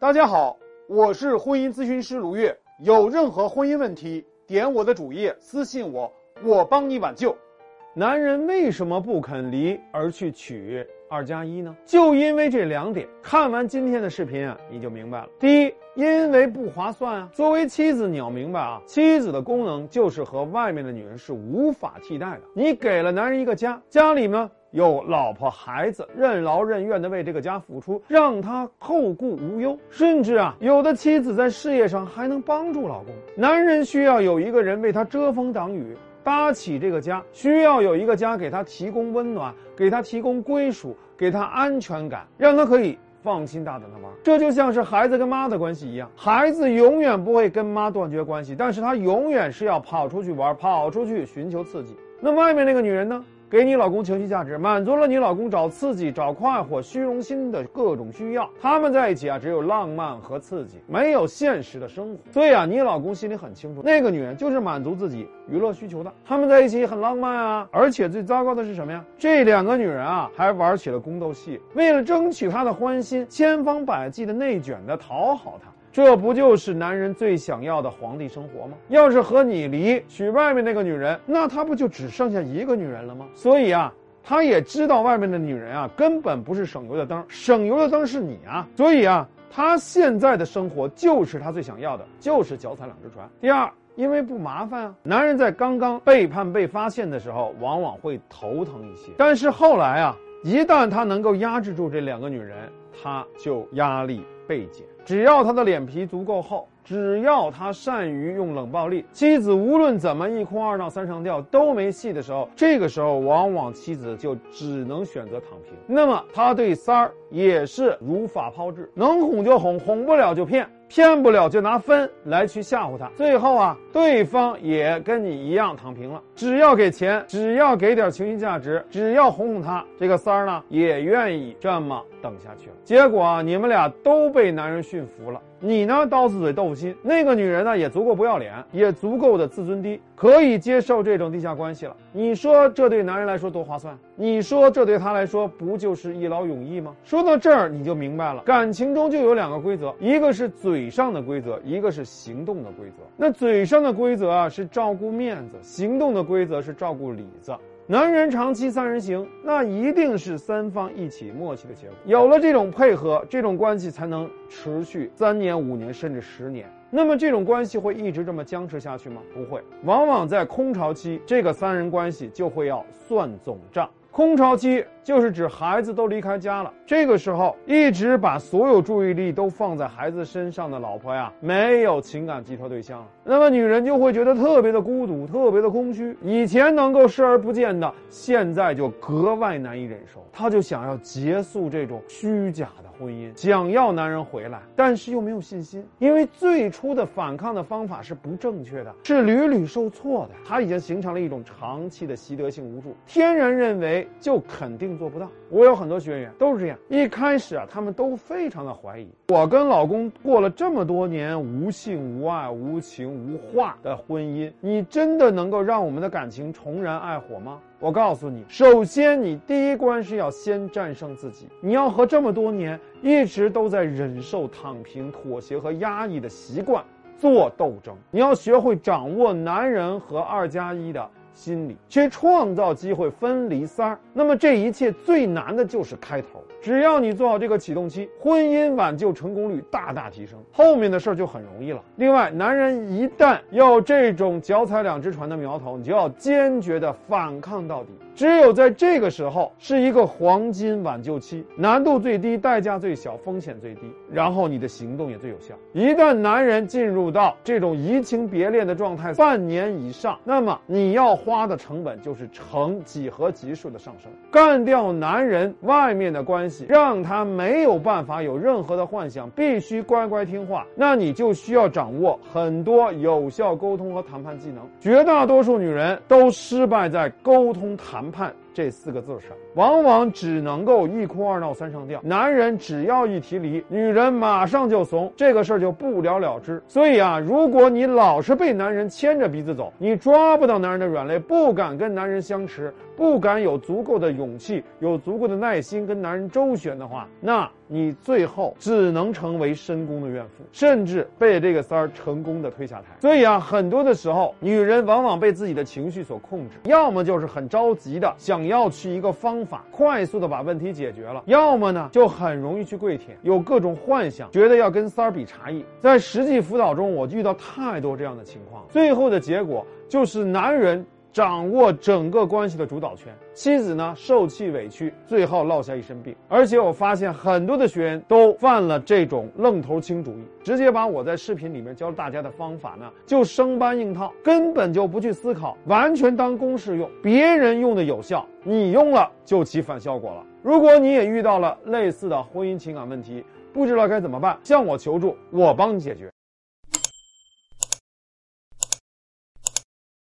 大家好，我是婚姻咨询师卢月。有任何婚姻问题，点我的主页私信我，我帮你挽救。男人为什么不肯离而去娶二加一呢？就因为这两点。看完今天的视频啊，你就明白了。第一，因为不划算啊。作为妻子，你要明白啊，妻子的功能就是和外面的女人是无法替代的。你给了男人一个家，家里呢？有老婆孩子，任劳任怨的为这个家付出，让他后顾无忧。甚至啊，有的妻子在事业上还能帮助老公。男人需要有一个人为他遮风挡雨，搭起这个家，需要有一个家给他提供温暖，给他提供归属，给他安全感，让他可以放心大胆的玩。这就像是孩子跟妈的关系一样，孩子永远不会跟妈断绝关系，但是他永远是要跑出去玩，跑出去寻求刺激。那外面那个女人呢？给你老公情绪价值，满足了你老公找刺激、找快活、虚荣心的各种需要。他们在一起啊，只有浪漫和刺激，没有现实的生活。所以啊，你老公心里很清楚，那个女人就是满足自己娱乐需求的。他们在一起很浪漫啊，而且最糟糕的是什么呀？这两个女人啊，还玩起了宫斗戏，为了争取他的欢心，千方百计的内卷的讨好他。这不就是男人最想要的皇帝生活吗？要是和你离，娶外面那个女人，那他不就只剩下一个女人了吗？所以啊，他也知道外面的女人啊，根本不是省油的灯，省油的灯是你啊。所以啊，他现在的生活就是他最想要的，就是脚踩两只船。第二，因为不麻烦啊。男人在刚刚背叛被发现的时候，往往会头疼一些，但是后来啊，一旦他能够压制住这两个女人，他就压力倍减。只要他的脸皮足够厚，只要他善于用冷暴力，妻子无论怎么一哭二闹三上吊都没戏的时候，这个时候往往妻子就只能选择躺平。那么他对三儿也是如法炮制，能哄就哄，哄不了就骗。骗不了就拿分来去吓唬他，最后啊，对方也跟你一样躺平了。只要给钱，只要给点情绪价值，只要哄哄他，这个三儿呢也愿意这么等下去了。结果啊，你们俩都被男人驯服了。你呢，刀子嘴豆腐心。那个女人呢，也足够不要脸，也足够的自尊低，可以接受这种地下关系了。你说这对男人来说多划算？你说这对他来说不就是一劳永逸吗？说到这儿，你就明白了，感情中就有两个规则，一个是嘴上的规则，一个是行动的规则。那嘴上的规则啊，是照顾面子；行动的规则是照顾里子。男人长期三人行，那一定是三方一起默契的结果。有了这种配合，这种关系才能持续三年、五年，甚至十年。那么这种关系会一直这么僵持下去吗？不会，往往在空巢期，这个三人关系就会要算总账。空巢期就是指孩子都离开家了，这个时候一直把所有注意力都放在孩子身上的老婆呀，没有情感寄托对象了，那么女人就会觉得特别的孤独，特别的空虚。以前能够视而不见的，现在就格外难以忍受，她就想要结束这种虚假的。婚姻想要男人回来，但是又没有信心，因为最初的反抗的方法是不正确的，是屡屡受挫的。她已经形成了一种长期的习得性无助，天然认为就肯定做不到。我有很多学员都是这样，一开始啊，他们都非常的怀疑，我跟老公过了这么多年无性无爱无情无话的婚姻，你真的能够让我们的感情重燃爱火吗？我告诉你，首先你第一关是要先战胜自己。你要和这么多年一直都在忍受、躺平、妥协和压抑的习惯做斗争。你要学会掌握男人和二加一的。心理去创造机会分离三儿，那么这一切最难的就是开头。只要你做好这个启动期，婚姻挽救成功率大大提升，后面的事儿就很容易了。另外，男人一旦要这种脚踩两只船的苗头，你就要坚决的反抗到底。只有在这个时候是一个黄金挽救期，难度最低，代价最小，风险最低，然后你的行动也最有效。一旦男人进入到这种移情别恋的状态，半年以上，那么你要花的成本就是成几何级数的上升。干掉男人外面的关系，让他没有办法有任何的幻想，必须乖乖听话。那你就需要掌握很多有效沟通和谈判技能。绝大多数女人都失败在沟通谈。判这四个字上，往往只能够一哭二闹三上吊。男人只要一提离，女人马上就怂，这个事儿就不了了之。所以啊，如果你老是被男人牵着鼻子走，你抓不到男人的软肋，不敢跟男人相持，不敢有足够的勇气，有足够的耐心跟男人周旋的话，那你最后只能成为深宫的怨妇，甚至被这个三儿成功的推下台。所以啊，很多的时候，女人往往被自己的情绪所控制，要么就是很着急的想要去一个方法，快速的把问题解决了；要么呢，就很容易去跪舔，有各种幻想，觉得要跟三儿比茶艺。在实际辅导中，我遇到太多这样的情况，最后的结果就是男人。掌握整个关系的主导权，妻子呢受气委屈，最后落下一身病。而且我发现很多的学员都犯了这种愣头青主义，直接把我在视频里面教大家的方法呢就生搬硬套，根本就不去思考，完全当公式用。别人用的有效，你用了就起反效果了。如果你也遇到了类似的婚姻情感问题，不知道该怎么办，向我求助，我帮你解决。